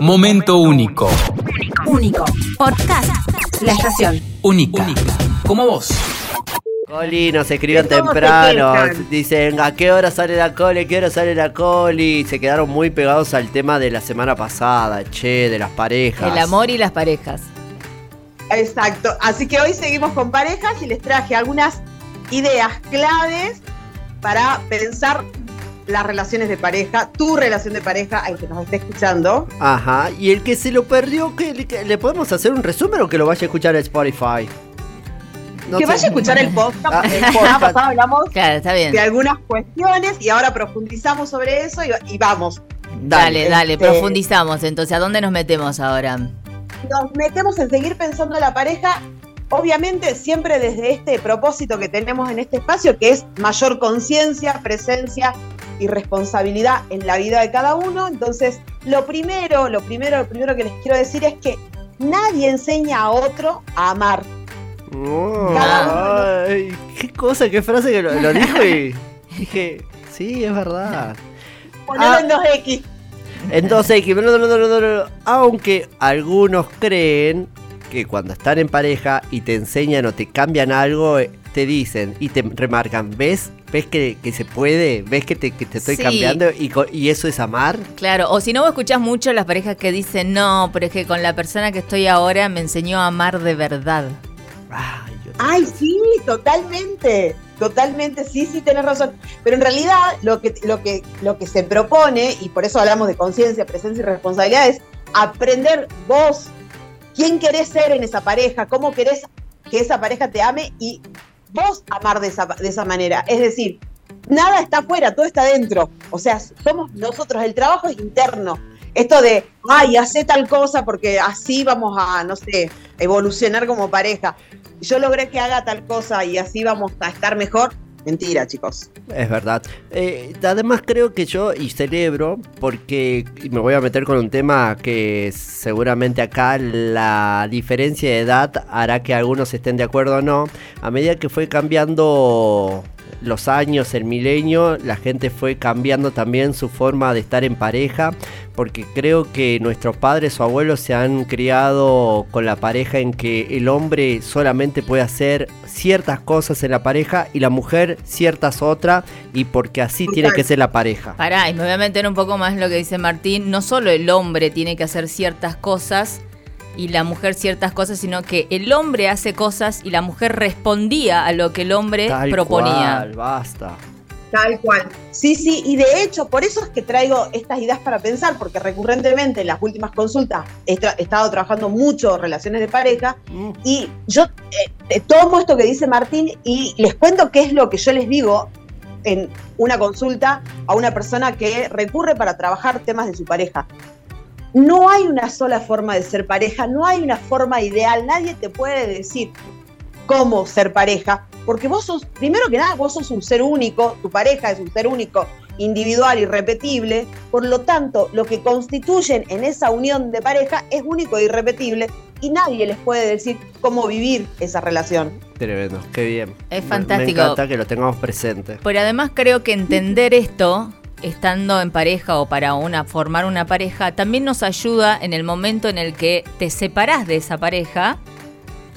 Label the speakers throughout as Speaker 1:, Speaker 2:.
Speaker 1: Momento único.
Speaker 2: Único. Podcast. La estación.
Speaker 1: Única. Como vos.
Speaker 3: Coli nos escriben
Speaker 4: ¿De cómo se
Speaker 3: temprano, dicen a qué hora sale la coli, qué hora sale la coli. Se quedaron muy pegados al tema de la semana pasada, che, de las parejas.
Speaker 5: El amor y las parejas.
Speaker 4: Exacto. Así que hoy seguimos con parejas y les traje algunas ideas claves para pensar las relaciones de pareja, tu relación de pareja, al que nos esté escuchando.
Speaker 3: Ajá, y el que se lo perdió, ¿qué, le, qué- le podemos hacer un resumen o que lo vaya a escuchar a Spotify? No
Speaker 4: que
Speaker 3: sé.
Speaker 4: vaya a escuchar el podcast,
Speaker 3: Ah,
Speaker 4: porque
Speaker 3: el
Speaker 4: la semana
Speaker 3: podcast.
Speaker 4: pasada hablamos
Speaker 5: Claro, está bien.
Speaker 4: de algunas cuestiones y ahora profundizamos sobre eso y, y vamos.
Speaker 5: Dale, dale,
Speaker 4: Este-
Speaker 5: profundizamos. Entonces, ¿a dónde nos metemos ahora?
Speaker 4: Nos metemos en seguir pensando en la pareja, obviamente siempre desde este propósito que tenemos en este espacio, que es mayor conciencia, presencia y responsabilidad en la vida de cada uno. Entonces, lo primero, lo primero, lo primero que les quiero decir es que nadie enseña a otro a amar.
Speaker 3: Oh, ay, qué cosa, qué frase que lo, lo dijo y dije, sí, es verdad.
Speaker 4: Ponelo
Speaker 3: Ah.
Speaker 4: en 2X.
Speaker 3: Entonces, que- aunque algunos creen que cuando están en pareja y te enseñan o te cambian algo, eh, te dicen y te remarcan, ¿ves? ¿Ves que, que se puede? ¿Ves que te, que te estoy
Speaker 5: Sí.
Speaker 3: cambiando? Y, y eso es amar.
Speaker 5: Claro, o si no, vos escuchás mucho las parejas que dicen, no, pero es que con la persona que estoy ahora me enseñó a amar de verdad.
Speaker 3: Ay, yo-
Speaker 4: Ay, sí, totalmente. Totalmente, sí, sí, tenés razón. Pero en realidad lo que, lo que, lo que se propone, y por eso hablamos de conciencia, presencia y responsabilidad, es aprender vos quién querés ser en esa pareja, cómo querés que esa pareja te ame y vos amar de esa, de esa manera. Es decir, nada está afuera, todo está dentro. O sea, somos nosotros, el trabajo es interno. Esto de, ay, hace tal cosa porque así vamos a, no sé, evolucionar como pareja. Yo logré que haga tal cosa y así vamos a estar mejor. Mentira, chicos.
Speaker 3: Es verdad. Eh, además creo que yo, y celebro, porque me voy a meter con un tema que seguramente acá la diferencia de edad hará que algunos estén de acuerdo o no. A medida que fue cambiando los años, el milenio, la gente fue cambiando también su forma de estar en pareja, porque creo que nuestros padres o abuelos se han criado con la pareja en que el hombre solamente puede hacer ciertas cosas en la pareja y la mujer ciertas otras, y porque así tiene que ser la pareja.
Speaker 5: Pará, y me voy a meter un poco más en lo que dice Martín. No solo el hombre tiene que hacer ciertas cosas y la mujer ciertas cosas, sino que el hombre hace cosas y la mujer respondía a lo que el hombre
Speaker 3: Tal
Speaker 5: proponía.
Speaker 3: cual, basta.
Speaker 4: Tal cual. Sí, sí, y de hecho, por eso es que traigo estas ideas para pensar, porque recurrentemente en las últimas consultas he, tra- he estado trabajando mucho relaciones de pareja
Speaker 3: Mm.
Speaker 4: y yo eh, eh, tomo esto que dice Martín y les cuento qué es lo que yo les digo en una consulta a una persona que recurre para trabajar temas de su pareja. No hay una sola forma de ser pareja, no hay una forma ideal, nadie te puede decir cómo ser pareja, porque vos sos, primero que nada, vos sos un ser único, tu pareja es un ser único, individual, irrepetible, por lo tanto, lo que constituyen en esa unión de pareja es único e irrepetible y nadie les puede decir cómo vivir esa relación.
Speaker 3: Tremendo, qué bien.
Speaker 5: Es
Speaker 3: Me-
Speaker 5: fantástico.
Speaker 3: Me encanta que lo tengamos presente.
Speaker 5: Pero además creo que entender esto, estando en pareja o para una, formar una pareja, también nos ayuda en el momento en el que te separás de esa pareja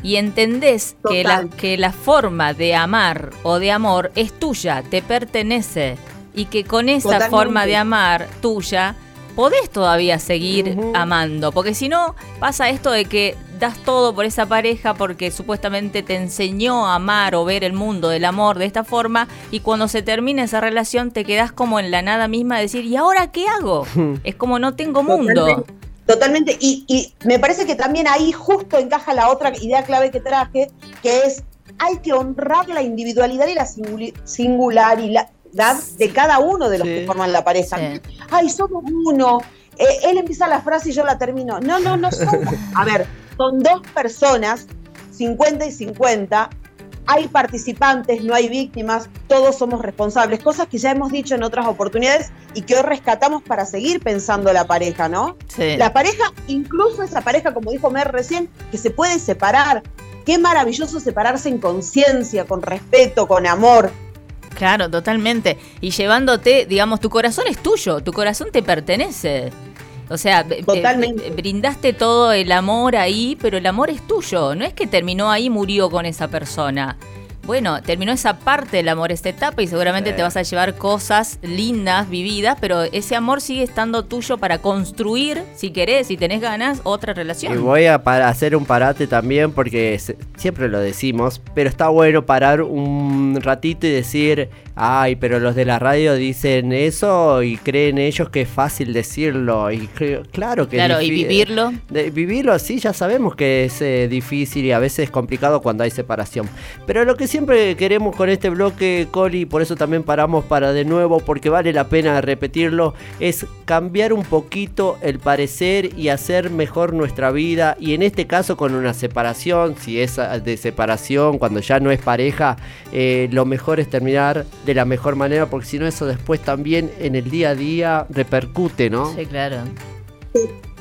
Speaker 5: y entendés que la, que la forma de amar o de amor es tuya, te pertenece. Y que con esa
Speaker 4: Totalmente.
Speaker 5: forma de amar tuya, podés todavía seguir amando. Porque si no, pasa esto de que das todo por esa pareja porque supuestamente te enseñó a amar o ver el mundo del amor de esta forma y cuando se termina esa relación te quedás como en la nada misma de decir, ¿y ahora qué hago? es como no tengo mundo.
Speaker 4: Totalmente. Totalmente, y, y me parece que también ahí justo encaja la otra idea clave que traje, que es hay que honrar la individualidad y la singularidad de cada uno de los
Speaker 3: Sí.
Speaker 4: que forman la pareja.
Speaker 5: Sí.
Speaker 4: Ay, somos uno. Eh, él empieza la frase y yo la termino. No, no, no somos. A ver, son dos personas, 50 y 50. Hay participantes, no hay víctimas, todos somos responsables, cosas que ya hemos dicho en otras oportunidades y que hoy rescatamos para seguir pensando la pareja, ¿no?
Speaker 5: Sí.
Speaker 4: La pareja, incluso esa pareja, como dijo Mer recién, que se puede separar. Qué maravilloso separarse en conciencia, con respeto, con amor.
Speaker 5: Claro, totalmente. Y llevándote, digamos, tu corazón es tuyo, tu corazón te pertenece. O sea,
Speaker 4: Totalmente.
Speaker 5: brindaste todo el amor ahí, pero el amor es tuyo. No es que terminó ahí y murió con esa persona. Bueno, terminó esa parte del amor, esta etapa, y seguramente
Speaker 3: Sí.
Speaker 5: te vas a llevar cosas lindas, vividas, pero ese amor sigue estando tuyo para construir, si querés, si tenés ganas, otra
Speaker 3: Y
Speaker 5: relación.
Speaker 3: voy a hacer un parate también porque siempre lo decimos, pero está bueno parar un ratito y decir, ay, pero los de la radio dicen eso y creen ellos que es fácil decirlo. Y cre- claro que es
Speaker 5: Claro, y vivirlo.
Speaker 3: de- vivirlo así ya sabemos que es eh, difícil y a veces es complicado cuando hay separación. Pero lo que siempre queremos con este bloque, Coli, por eso también paramos para de nuevo, porque vale la pena repetirlo, es cambiar un poquito el parecer y hacer mejor nuestra vida. Y en este caso con una separación, si es de separación, cuando ya no es pareja, eh, lo mejor es terminar de la mejor manera, porque si no eso después también en el día a día repercute, ¿no?
Speaker 5: Sí, claro.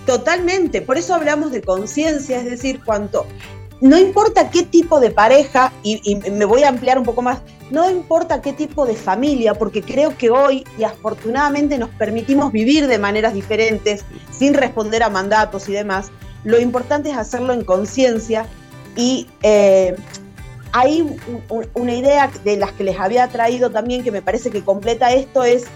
Speaker 4: Totalmente, por eso hablamos de conciencia, es decir, cuánto. No importa qué tipo de pareja, y, me voy a ampliar un poco más, no importa qué tipo de familia, porque creo que hoy y afortunadamente nos permitimos vivir de maneras diferentes, sin responder a mandatos y demás. Lo importante es hacerlo en conciencia y eh, hay un- un- una idea de las que les había traído también que me parece que completa esto es,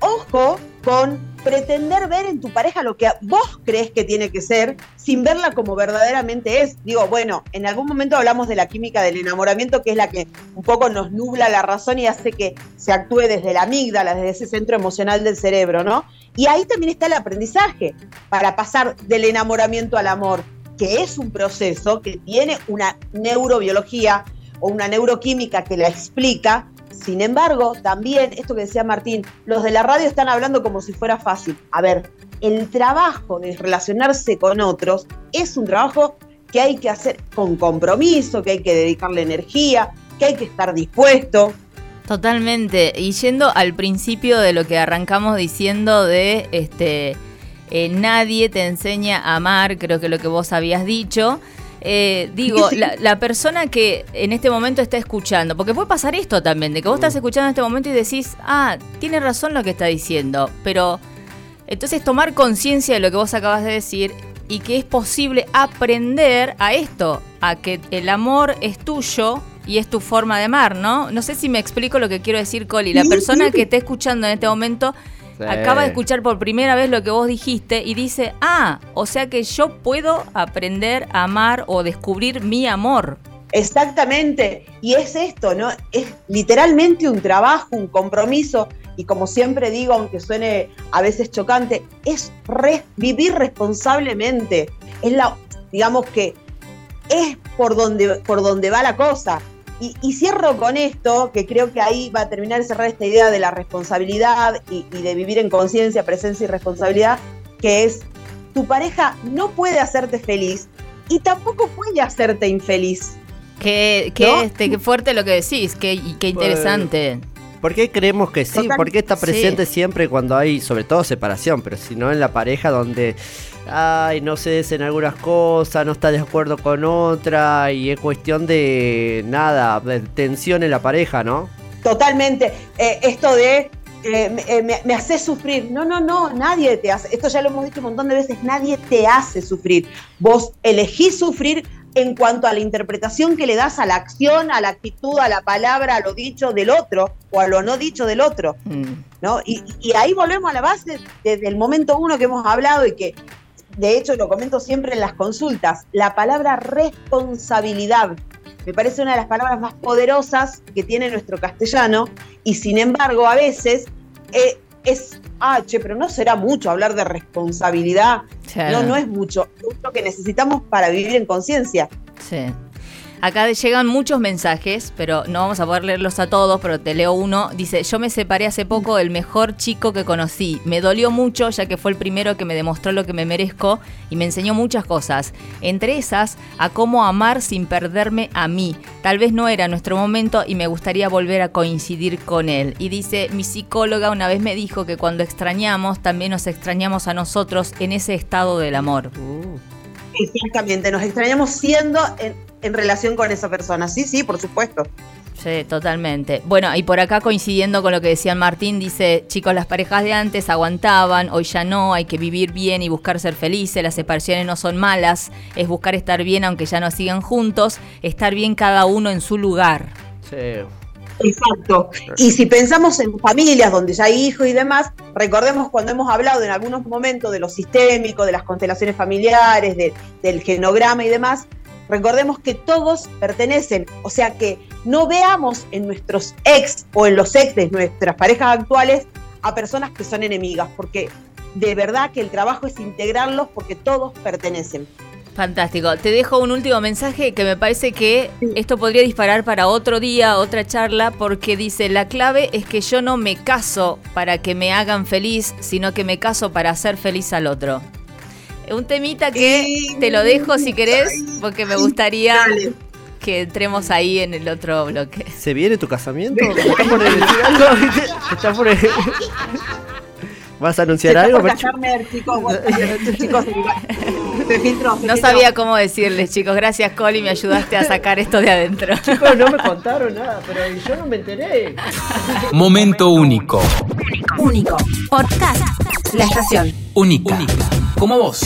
Speaker 4: ojo con pretender ver en tu pareja lo que vos crees que tiene que ser sin verla como verdaderamente es. Digo, bueno, en algún momento hablamos de la química del enamoramiento, que es la que un poco nos nubla la razón y hace que se actúe desde la amígdala, desde ese centro emocional del cerebro, ¿no? Y ahí también está el aprendizaje para pasar del enamoramiento al amor, que es un proceso que tiene una neurobiología o una neuroquímica que la explica. Sin embargo, también, esto que decía Martín, los de la radio están hablando como si fuera fácil. A ver, el trabajo de relacionarse con otros es un trabajo que hay que hacer con compromiso, que hay que dedicarle energía, que hay que estar dispuesto.
Speaker 5: Totalmente. Y yendo al principio de lo que arrancamos diciendo de este eh, nadie te enseña a amar, creo que lo que vos habías dicho. Eh, digo, la, la persona que en este momento está escuchando, porque puede pasar esto también, de que vos estás escuchando en este momento y decís, ah, tiene razón lo que está diciendo, pero entonces tomar conciencia de lo que vos acabas de decir y que es posible aprender a esto, a que el amor es tuyo y es tu forma de amar, ¿no? No sé si me explico lo que quiero decir, Coli. La persona que está escuchando en este momento
Speaker 3: Sí.
Speaker 5: acaba de escuchar por primera vez lo que vos dijiste y dice, ah, o sea que yo puedo aprender a amar o descubrir mi amor.
Speaker 4: Exactamente. Y es esto, ¿no? Es literalmente un trabajo, un compromiso. Y como siempre digo, aunque suene a veces chocante, es re- vivir responsablemente. Es la, digamos que es por donde, por donde va la cosa. Y, y cierro con esto, que creo que ahí va a terminar de cerrar esta idea de la responsabilidad y, y de vivir en conciencia, presencia y responsabilidad, que es tu pareja no puede hacerte feliz y tampoco puede hacerte infeliz.
Speaker 5: Qué, qué,
Speaker 4: ¿No?
Speaker 5: este, qué fuerte lo que decís, qué, y qué interesante.
Speaker 3: ¿Por qué creemos que sí? ¿Por qué está
Speaker 5: sí.
Speaker 3: presente siempre cuando hay, sobre todo separación, pero si no en la pareja donde, ay, no se en algunas cosas, no está de acuerdo con otra y es cuestión de nada, de tensión en la pareja, ¿no?
Speaker 4: Totalmente. Eh, esto de eh, me, eh, me- me hace sufrir. No, no, no, nadie te hace. Esto ya lo hemos dicho un montón de veces. Nadie te hace sufrir. Vos elegís sufrir en cuanto a la interpretación que le das a la acción, a la actitud, a la palabra, a lo dicho del otro o a lo no dicho del otro.
Speaker 5: Mm.
Speaker 4: ¿no? Y, y ahí volvemos a la base desde el momento uno que hemos hablado y que de hecho lo comento siempre en las consultas, la palabra responsabilidad. Me parece una de las palabras más poderosas que tiene nuestro castellano y sin embargo a veces eh, es, ah, che, pero no será mucho hablar de responsabilidad. No, no es mucho, es lo que necesitamos para vivir en conciencia.
Speaker 5: Sí. Acá llegan muchos mensajes, pero no vamos a poder leerlos a todos, pero te leo uno. Dice, yo me separé hace poco del mejor chico que conocí. Me dolió mucho ya que fue el primero que me demostró lo que me merezco y me enseñó muchas cosas. Entre esas, a cómo amar sin perderme a mí. Tal vez no era nuestro momento y me gustaría volver a coincidir con él. Y dice, mi psicóloga una vez me dijo que cuando extrañamos, también nos extrañamos a nosotros en ese estado del amor.
Speaker 4: Exactamente, nos extrañamos siendo en, en relación con esa persona. Sí, sí, por supuesto.
Speaker 5: Sí, totalmente. Bueno, y por acá coincidiendo con lo que decía Martín, dice, chicos, las parejas de antes aguantaban, hoy ya no, hay que vivir bien y buscar ser felices, las separaciones no son malas, es buscar estar bien aunque ya no sigan juntos, estar bien cada uno en su lugar.
Speaker 3: Sí.
Speaker 4: Exacto. Y si pensamos en familias donde ya hay hijos y demás, recordemos cuando hemos hablado en algunos momentos de lo sistémico, de las constelaciones familiares, de- del genograma y demás, recordemos que todos pertenecen. O sea que no veamos en nuestros ex o en los ex de nuestras parejas actuales a personas que son enemigas, porque de verdad que el trabajo es integrarlos porque todos pertenecen.
Speaker 5: Fantástico. Te dejo un último mensaje que me parece que esto podría disparar para otro día, otra charla, porque dice, la clave es que yo no me caso para que me hagan feliz, sino que me caso para hacer feliz al otro. Un temita que te lo dejo si querés, porque me gustaría
Speaker 4: Dale.
Speaker 5: que entremos ahí en el otro bloque.
Speaker 3: ¿Se viene tu casamiento? ¿Me estás por decir algo? ¿Te estás por- ¿Vas a anunciar algo?
Speaker 4: por callar Mer, chicos, vos- chicos, se filtró, se
Speaker 5: No
Speaker 4: filtró.
Speaker 5: sabía cómo decirles, chicos. Gracias, Coli, me ayudaste a sacar esto de adentro.
Speaker 3: Chicos, no me contaron nada, pero yo no me enteré.
Speaker 1: Momento único.
Speaker 2: Único. Podcast. La estación.
Speaker 1: Única. Como vos.